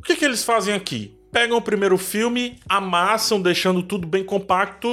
O que, que eles fazem aqui? Pegam o primeiro filme, amassam, deixando tudo bem compacto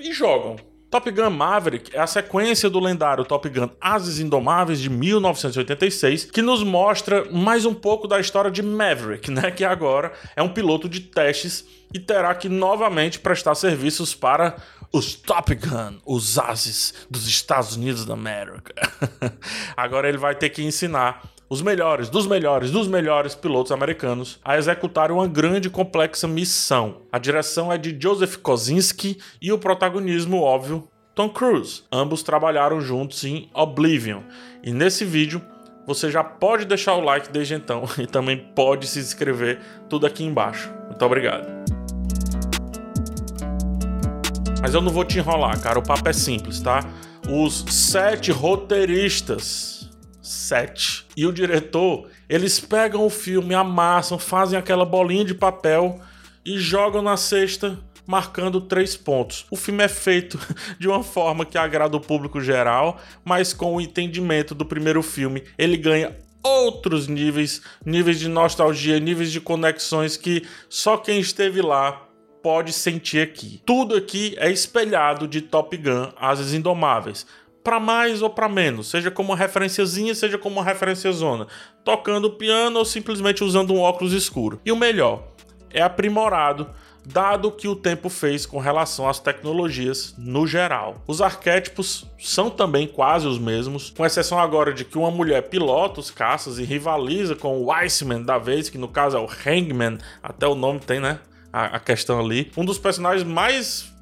e jogam. Top Gun Maverick é a sequência do lendário Top Gun Ases Indomáveis de 1986, que nos mostra mais um pouco da história de Maverick, né, que agora é um piloto de testes e terá que novamente prestar serviços para os Top Gun, os Ases dos Estados Unidos da América. agora ele vai ter que ensinar os melhores, dos melhores, dos melhores pilotos americanos a executarem uma grande e complexa missão. A direção é de Joseph Kosinski e o protagonismo, óbvio, Tom Cruise. Ambos trabalharam juntos em Oblivion. E nesse vídeo você já pode deixar o like desde então e também pode se inscrever tudo aqui embaixo. Muito obrigado. Mas eu não vou te enrolar, cara. O papo é simples, tá? Os sete roteiristas 7. E o diretor, eles pegam o filme, amassam, fazem aquela bolinha de papel e jogam na cesta, marcando três pontos. O filme é feito de uma forma que agrada o público geral, mas com o entendimento do primeiro filme, ele ganha outros níveis, níveis de nostalgia, níveis de conexões que só quem esteve lá pode sentir aqui. Tudo aqui é espelhado de Top Gun Asas Indomáveis para mais ou para menos, seja como uma referenciazinha, seja como uma referência zona, tocando piano ou simplesmente usando um óculos escuro. E o melhor, é aprimorado dado que o tempo fez com relação às tecnologias no geral. Os arquétipos são também quase os mesmos, com exceção agora de que uma mulher pilota os caças e rivaliza com o Iceman da vez, que no caso é o Hangman, até o nome tem, né? A, a questão ali. Um dos personagens mais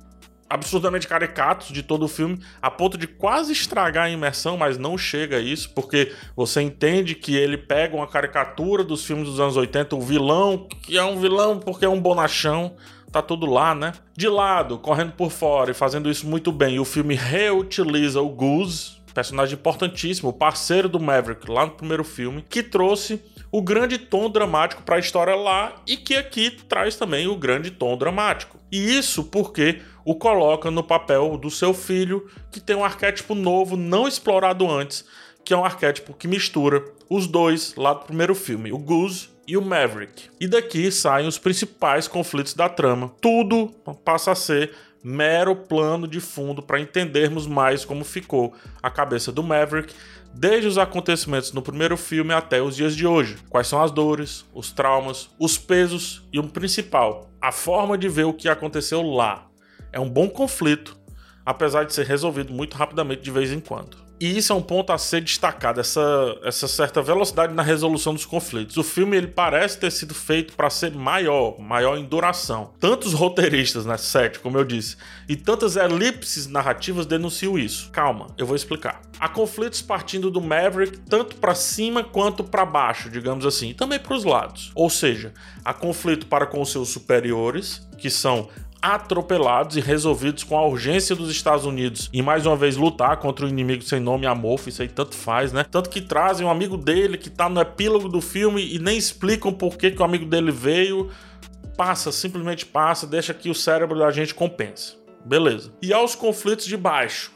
absurdamente caricatos de todo o filme, a ponto de quase estragar a imersão, mas não chega a isso, porque você entende que ele pega uma caricatura dos filmes dos anos 80, o vilão, que é um vilão porque é um bonachão, tá tudo lá, né? De lado, correndo por fora e fazendo isso muito bem, o filme reutiliza o Goose, personagem importantíssimo, parceiro do Maverick lá no primeiro filme, que trouxe o grande tom dramático para a história lá e que aqui traz também o grande tom dramático. E isso porque o coloca no papel do seu filho, que tem um arquétipo novo, não explorado antes, que é um arquétipo que mistura os dois lá do primeiro filme, o Goose e o Maverick. E daqui saem os principais conflitos da trama. Tudo passa a ser mero plano de fundo para entendermos mais como ficou a cabeça do Maverick desde os acontecimentos no primeiro filme até os dias de hoje. Quais são as dores, os traumas, os pesos e o principal, a forma de ver o que aconteceu lá. É um bom conflito, apesar de ser resolvido muito rapidamente de vez em quando. E isso é um ponto a ser destacado, essa, essa certa velocidade na resolução dos conflitos. O filme ele parece ter sido feito para ser maior, maior em duração. Tantos roteiristas, né, sete, como eu disse, e tantas elipses narrativas denunciam isso. Calma, eu vou explicar. Há conflitos partindo do Maverick tanto para cima quanto para baixo, digamos assim, e também para os lados. Ou seja, há conflito para com seus superiores, que são atropelados e resolvidos com a urgência dos Estados Unidos e mais uma vez lutar contra o inimigo sem nome amorfo, isso aí tanto faz, né? Tanto que trazem um amigo dele que tá no epílogo do filme e nem explicam por que, que o amigo dele veio, passa, simplesmente passa, deixa que o cérebro da gente compensa. Beleza. E aos conflitos de baixo,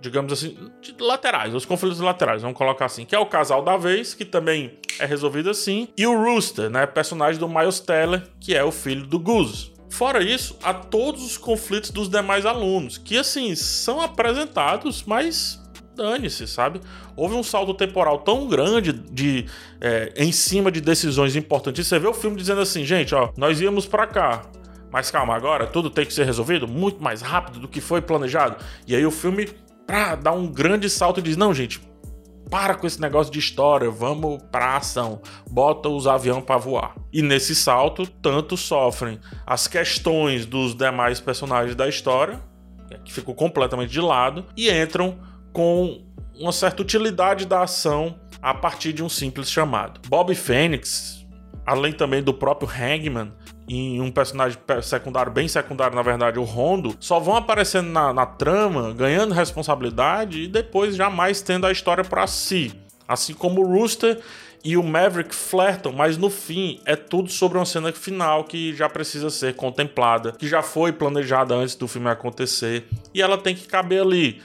digamos assim, laterais, os conflitos laterais, vamos colocar assim, que é o casal da vez, que também é resolvido assim, e o Rooster, né, personagem do Miles Teller, que é o filho do Goose. Fora isso, há todos os conflitos dos demais alunos, que assim, são apresentados, mas dane-se, sabe? Houve um salto temporal tão grande de é, em cima de decisões importantes. Você vê o filme dizendo assim, gente, ó, nós íamos para cá, mas calma, agora tudo tem que ser resolvido muito mais rápido do que foi planejado. E aí o filme, pra dar um grande salto, diz: não, gente, para com esse negócio de história, vamos pra ação, bota os aviões para voar. E nesse salto, tanto sofrem as questões dos demais personagens da história, que ficou completamente de lado, e entram com uma certa utilidade da ação a partir de um simples chamado. Bob Phoenix, além também do próprio Hangman, em um personagem secundário, bem secundário, na verdade, o Rondo, só vão aparecendo na, na trama, ganhando responsabilidade e depois jamais tendo a história para si. Assim como o Rooster e o Maverick flertam, mas no fim é tudo sobre uma cena final que já precisa ser contemplada, que já foi planejada antes do filme acontecer e ela tem que caber ali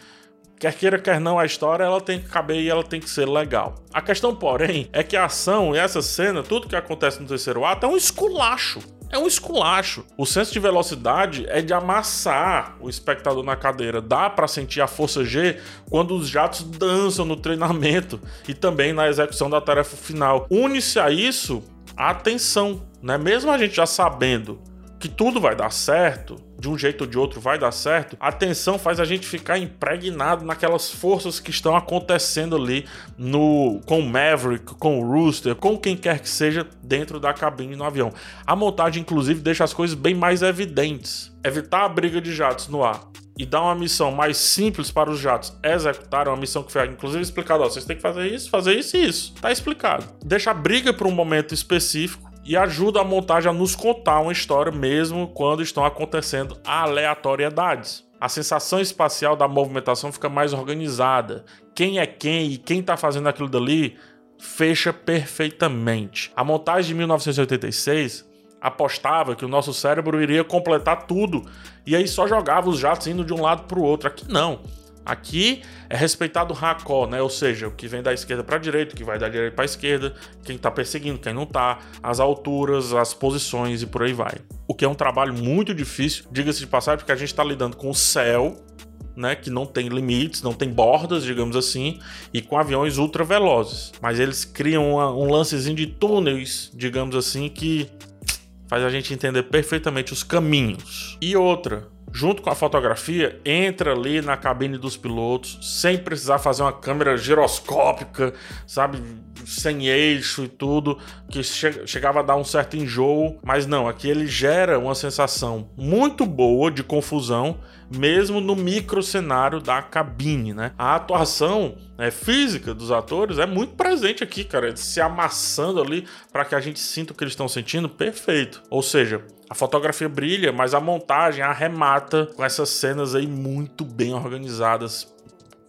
Quer queira, quer não, a história ela tem que caber e ela tem que ser legal. A questão, porém, é que a ação e essa cena, tudo que acontece no terceiro ato é um esculacho. É um esculacho. O senso de velocidade é de amassar o espectador na cadeira. Dá para sentir a força G quando os jatos dançam no treinamento e também na execução da tarefa final. Une-se a isso a atenção, né? Mesmo a gente já sabendo que tudo vai dar certo, de um jeito ou de outro vai dar certo, a tensão faz a gente ficar impregnado naquelas forças que estão acontecendo ali no com o Maverick, com o Rooster, com quem quer que seja dentro da cabine no avião. A montagem inclusive deixa as coisas bem mais evidentes. Evitar a briga de jatos no ar e dar uma missão mais simples para os jatos executarem, uma missão que foi inclusive explicada, ó, vocês têm que fazer isso, fazer isso e isso. Tá explicado. Deixa a briga para um momento específico e ajuda a montagem a nos contar uma história mesmo quando estão acontecendo aleatoriedades. A sensação espacial da movimentação fica mais organizada. Quem é quem e quem está fazendo aquilo dali fecha perfeitamente. A montagem de 1986 apostava que o nosso cérebro iria completar tudo e aí só jogava os jatos indo de um lado para o outro. Aqui não. Aqui é respeitado o racó, né? Ou seja, o que vem da esquerda para a direita, o que vai da direita para a esquerda, quem está perseguindo, quem não está, as alturas, as posições e por aí vai. O que é um trabalho muito difícil, diga-se de passagem, porque a gente está lidando com o céu, né, que não tem limites, não tem bordas, digamos assim, e com aviões ultra velozes. Mas eles criam uma, um lancezinho de túneis, digamos assim, que faz a gente entender perfeitamente os caminhos. E outra, junto com a fotografia, entra ali na cabine dos pilotos, sem precisar fazer uma câmera giroscópica, sabe? Sem eixo e tudo, que che chegava a dar um certo enjoo, mas não, aqui ele gera uma sensação muito boa de confusão, mesmo no micro cenário da cabine, né? A atuação né, física dos atores é muito presente aqui, cara, eles se amassando ali para que a gente sinta o que eles estão sentindo, perfeito. Ou seja, a fotografia brilha, mas a montagem arremata com essas cenas aí muito bem organizadas,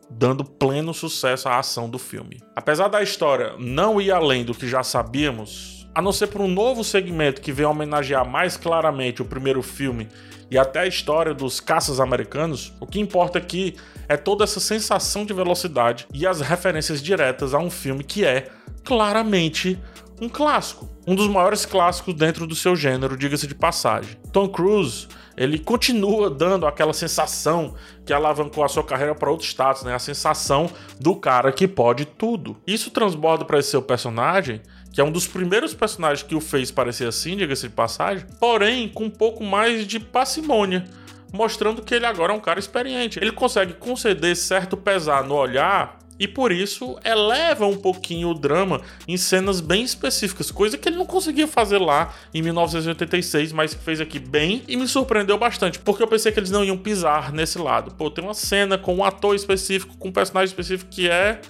dando pleno sucesso à ação do filme. Apesar da história não ir além do que já sabíamos, a não ser por um novo segmento que vem homenagear mais claramente o primeiro filme e até a história dos caças americanos, o que importa aqui é toda essa sensação de velocidade e as referências diretas a um filme que é claramente um clássico, um dos maiores clássicos dentro do seu gênero, diga-se de passagem. Tom Cruise, ele continua dando aquela sensação que alavancou a sua carreira para outros status, né? A sensação do cara que pode tudo. Isso transborda para esse seu personagem, que é um dos primeiros personagens que o fez parecer assim, diga-se de passagem, porém com um pouco mais de parcimônia mostrando que ele agora é um cara experiente. Ele consegue conceder certo pesar no olhar e por isso eleva um pouquinho o drama em cenas bem específicas, coisa que ele não conseguia fazer lá em 1986, mas que fez aqui bem e me surpreendeu bastante, porque eu pensei que eles não iam pisar nesse lado. Pô, tem uma cena com um ator específico, com um personagem específico que é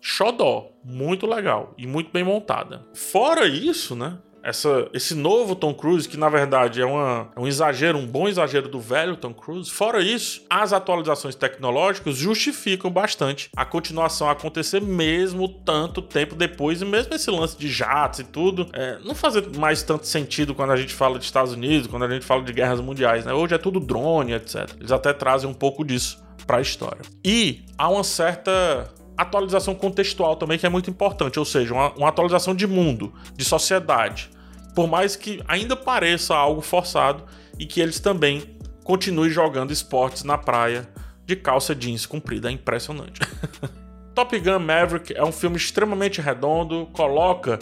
xodó, muito legal e muito bem montada. Fora isso, né? Essa, esse novo Tom Cruise, que na verdade é, uma, é um exagero, um bom exagero do velho Tom Cruise. Fora isso, as atualizações tecnológicas justificam bastante a continuação acontecer mesmo tanto tempo depois, e mesmo esse lance de jatos e tudo, é, não fazer mais tanto sentido quando a gente fala de Estados Unidos, quando a gente fala de guerras mundiais, né? Hoje é tudo drone, etc. Eles até trazem um pouco disso para a história. E há uma certa atualização contextual também que é muito importante, ou seja, uma, uma atualização de mundo, de sociedade. Por mais que ainda pareça algo forçado e que eles também continuem jogando esportes na praia de calça jeans comprida. É impressionante. Top Gun Maverick é um filme extremamente redondo, coloca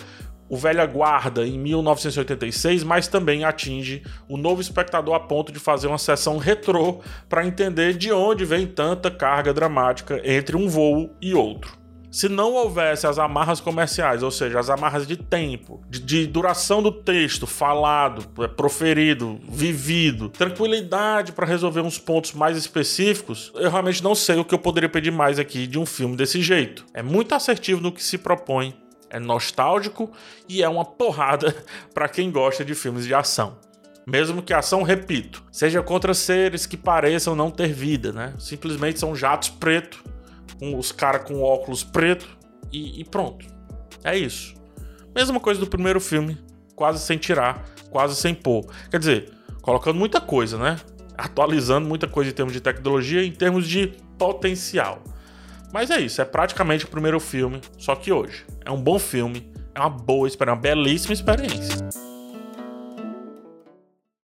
o Velha Guarda em 1986, mas também atinge o novo espectador a ponto de fazer uma sessão retrô para entender de onde vem tanta carga dramática entre um voo e outro. Se não houvesse as amarras comerciais, ou seja, as amarras de tempo, de, de duração do texto falado, é, proferido, vivido, tranquilidade para resolver uns pontos mais específicos, eu realmente não sei o que eu poderia pedir mais aqui de um filme desse jeito. É muito assertivo no que se propõe, é nostálgico e é uma porrada para quem gosta de filmes de ação. Mesmo que a ação, repito, seja contra seres que pareçam não ter vida, né? Simplesmente são jatos pretos, com os caras com óculos preto e, e pronto. É isso. Mesma coisa do primeiro filme, quase sem tirar, quase sem pôr. Quer dizer, colocando muita coisa, né? Atualizando muita coisa em termos de tecnologia, em termos de potencial. Mas é isso, é praticamente o primeiro filme, só que hoje. É um bom filme, é uma boa experiência, uma belíssima experiência.